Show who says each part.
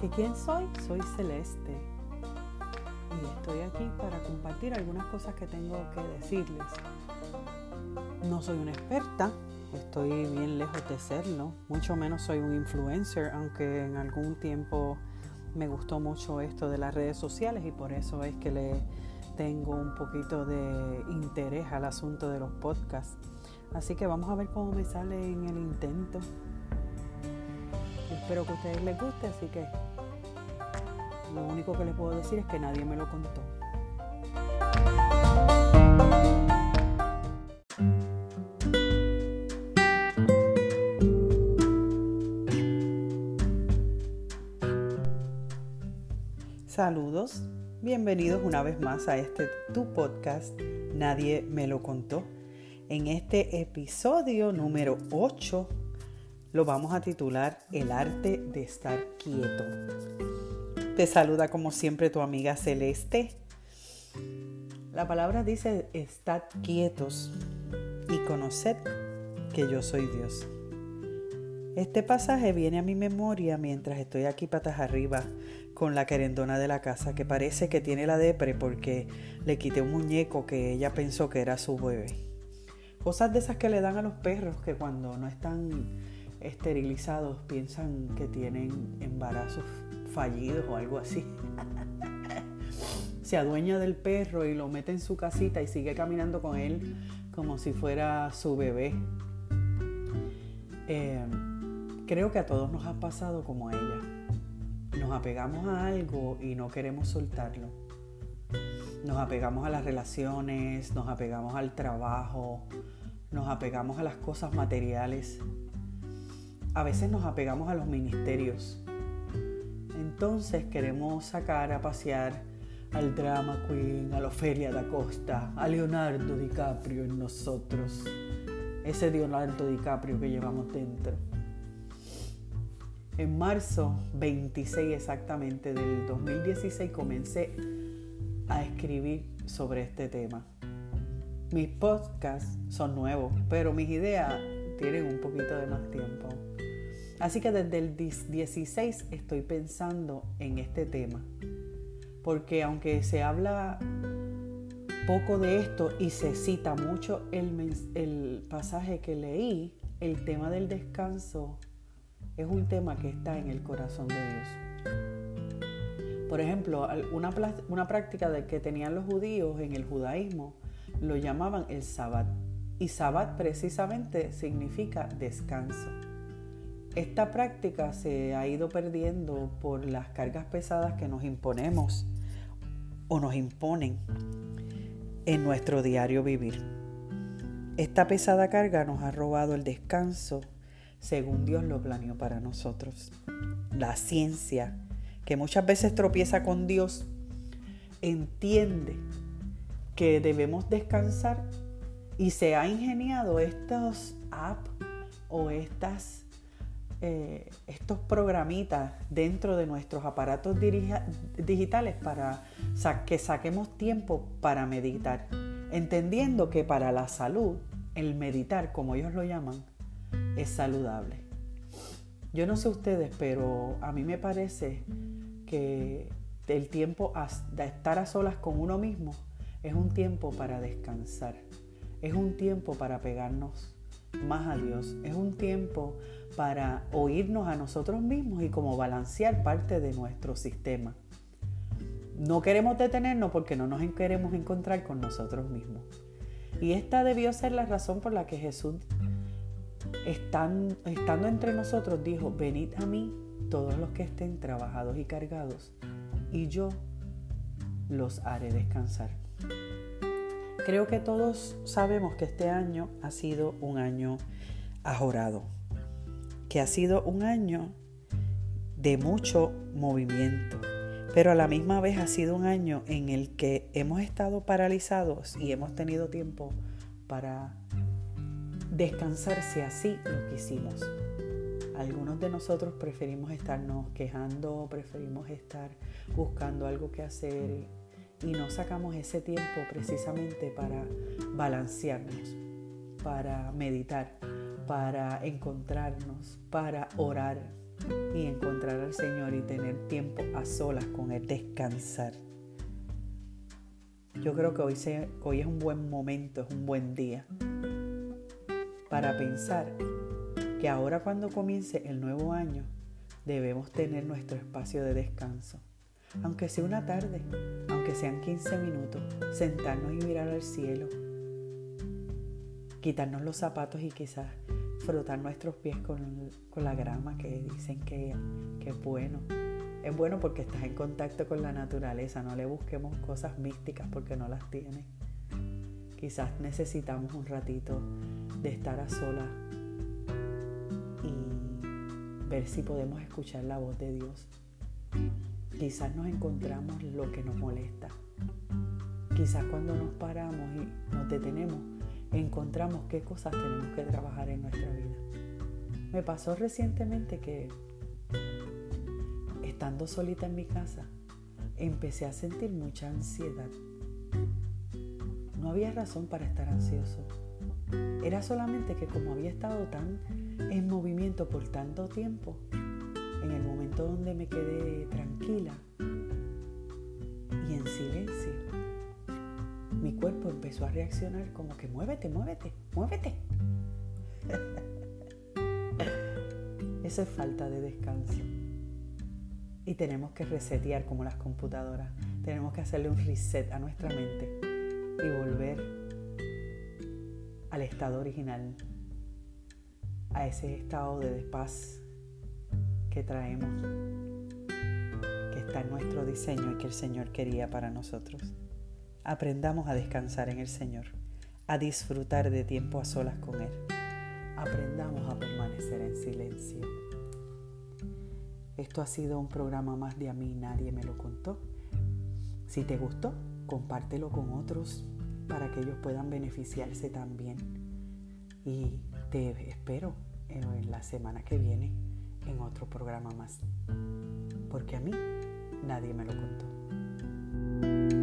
Speaker 1: ¿Que quién soy? Soy Celeste. Y estoy aquí para compartir algunas cosas que tengo que decirles. No soy una experta, estoy bien lejos de serlo, mucho menos soy un influencer, aunque en algún tiempo me gustó mucho esto de las redes sociales y por eso es que le tengo un poquito de interés al asunto de los podcasts. Así que vamos a ver cómo me sale en el intento. Espero que a ustedes les guste, así que lo único que les puedo decir es que nadie me lo contó. Saludos, bienvenidos una vez más a este tu podcast, Nadie me lo contó. En este episodio número 8 lo vamos a titular El arte de estar quieto. Te saluda como siempre tu amiga Celeste. La palabra dice, estad quietos y conoced que yo soy Dios. Este pasaje viene a mi memoria mientras estoy aquí patas arriba con la querendona de la casa que parece que tiene la depre porque le quité un muñeco que ella pensó que era su bebé. Cosas de esas que le dan a los perros que cuando no están esterilizados piensan que tienen embarazos fallidos o algo así. Se adueña del perro y lo mete en su casita y sigue caminando con él como si fuera su bebé. Eh, creo que a todos nos ha pasado como ella. Nos apegamos a algo y no queremos soltarlo. Nos apegamos a las relaciones, nos apegamos al trabajo, nos apegamos a las cosas materiales. A veces nos apegamos a los ministerios. Entonces queremos sacar a pasear al drama queen, a la Ofelia da Costa, a Leonardo DiCaprio en nosotros. Ese Leonardo DiCaprio que llevamos dentro. En marzo 26 exactamente del 2016 comencé a escribir sobre este tema. Mis podcasts son nuevos, pero mis ideas tienen un poquito de más tiempo. Así que desde el 16 estoy pensando en este tema. Porque aunque se habla poco de esto y se cita mucho el, pasaje que leí, el tema del descanso es un tema que está en el corazón de Dios. Por ejemplo, una, una práctica de que tenían los judíos en el judaísmo lo llamaban el sabbat. Y sabbat precisamente significa descanso. Esta práctica se ha ido perdiendo por las cargas pesadas que nos imponemos o nos imponen en nuestro diario vivir. Esta pesada carga nos ha robado el descanso según Dios lo planeó para nosotros. La ciencia, que muchas veces tropieza con Dios, entiende que debemos descansar y se ha ingeniado estos apps o estas, eh, estos programitas dentro de nuestros aparatos digitales para que saquemos tiempo para meditar, entendiendo que para la salud el meditar, como ellos lo llaman, es saludable. Yo no sé ustedes, pero a mí me parece que el tiempo de estar a solas con uno mismo es un tiempo para descansar, es un tiempo para pegarnos más a Dios, es un tiempo para oírnos a nosotros mismos y como balancear parte de nuestro sistema. No queremos detenernos porque no nos queremos encontrar con nosotros mismos. Y esta debió ser la razón por la que Jesús estando entre nosotros, dijo, venid a mí todos los que estén trabajados y cargados, y yo los haré descansar. Creo que todos sabemos que este año ha sido un año ajorado, que ha sido un año de mucho movimiento, pero a la misma vez ha sido un año en el que hemos estado paralizados y hemos tenido tiempo para descansar si así lo quisimos. Algunos de nosotros preferimos estarnos quejando, preferimos estar buscando algo que hacer y no sacamos ese tiempo precisamente para balancearnos, para meditar, para encontrarnos, para orar, y encontrar al Señor y tener tiempo a solas con Él, descansar. Yo creo que hoy, hoy es un buen momento, es un buen día para pensar que ahora cuando comience el nuevo año debemos tener nuestro espacio de descanso. Aunque sea una tarde, aunque sean 15 minutos, sentarnos y mirar al cielo, quitarnos los zapatos y quizás frotar nuestros pies con, la grama que dicen que, que es bueno. Es bueno porque estás en contacto con la naturaleza, no le busquemos cosas místicas porque no las tiene. Quizás necesitamos un ratito de estar a solas y ver si podemos escuchar la voz de Dios. Quizás nos encontramos lo que nos molesta. Quizás cuando nos paramos y nos detenemos, encontramos qué cosas tenemos que trabajar en nuestra vida. Me pasó recientemente que estando solita en mi casa, empecé a sentir mucha ansiedad. No había razón para estar ansioso. Era solamente que como había estado tan en movimiento por tanto tiempo, en el momento donde me quedé tranquila y en silencio, mi cuerpo empezó a reaccionar como que muévete, muévete, muévete. Eso es falta de descanso. Y tenemos que resetear como las computadoras. Tenemos que hacerle un reset a nuestra mente y volver al estado original, a ese estado de paz que traemos, que está en nuestro diseño y que el Señor quería para nosotros. Aprendamos a descansar en el Señor, a disfrutar de tiempo a solas con Él. Aprendamos a permanecer en silencio. Esto ha sido un programa más de a mí, nadie me lo contó. Si te gustó, compártelo con otros para que ellos puedan beneficiarse también. Y te espero en la semana que viene en otro programa más. Porque a mí nadie me lo contó.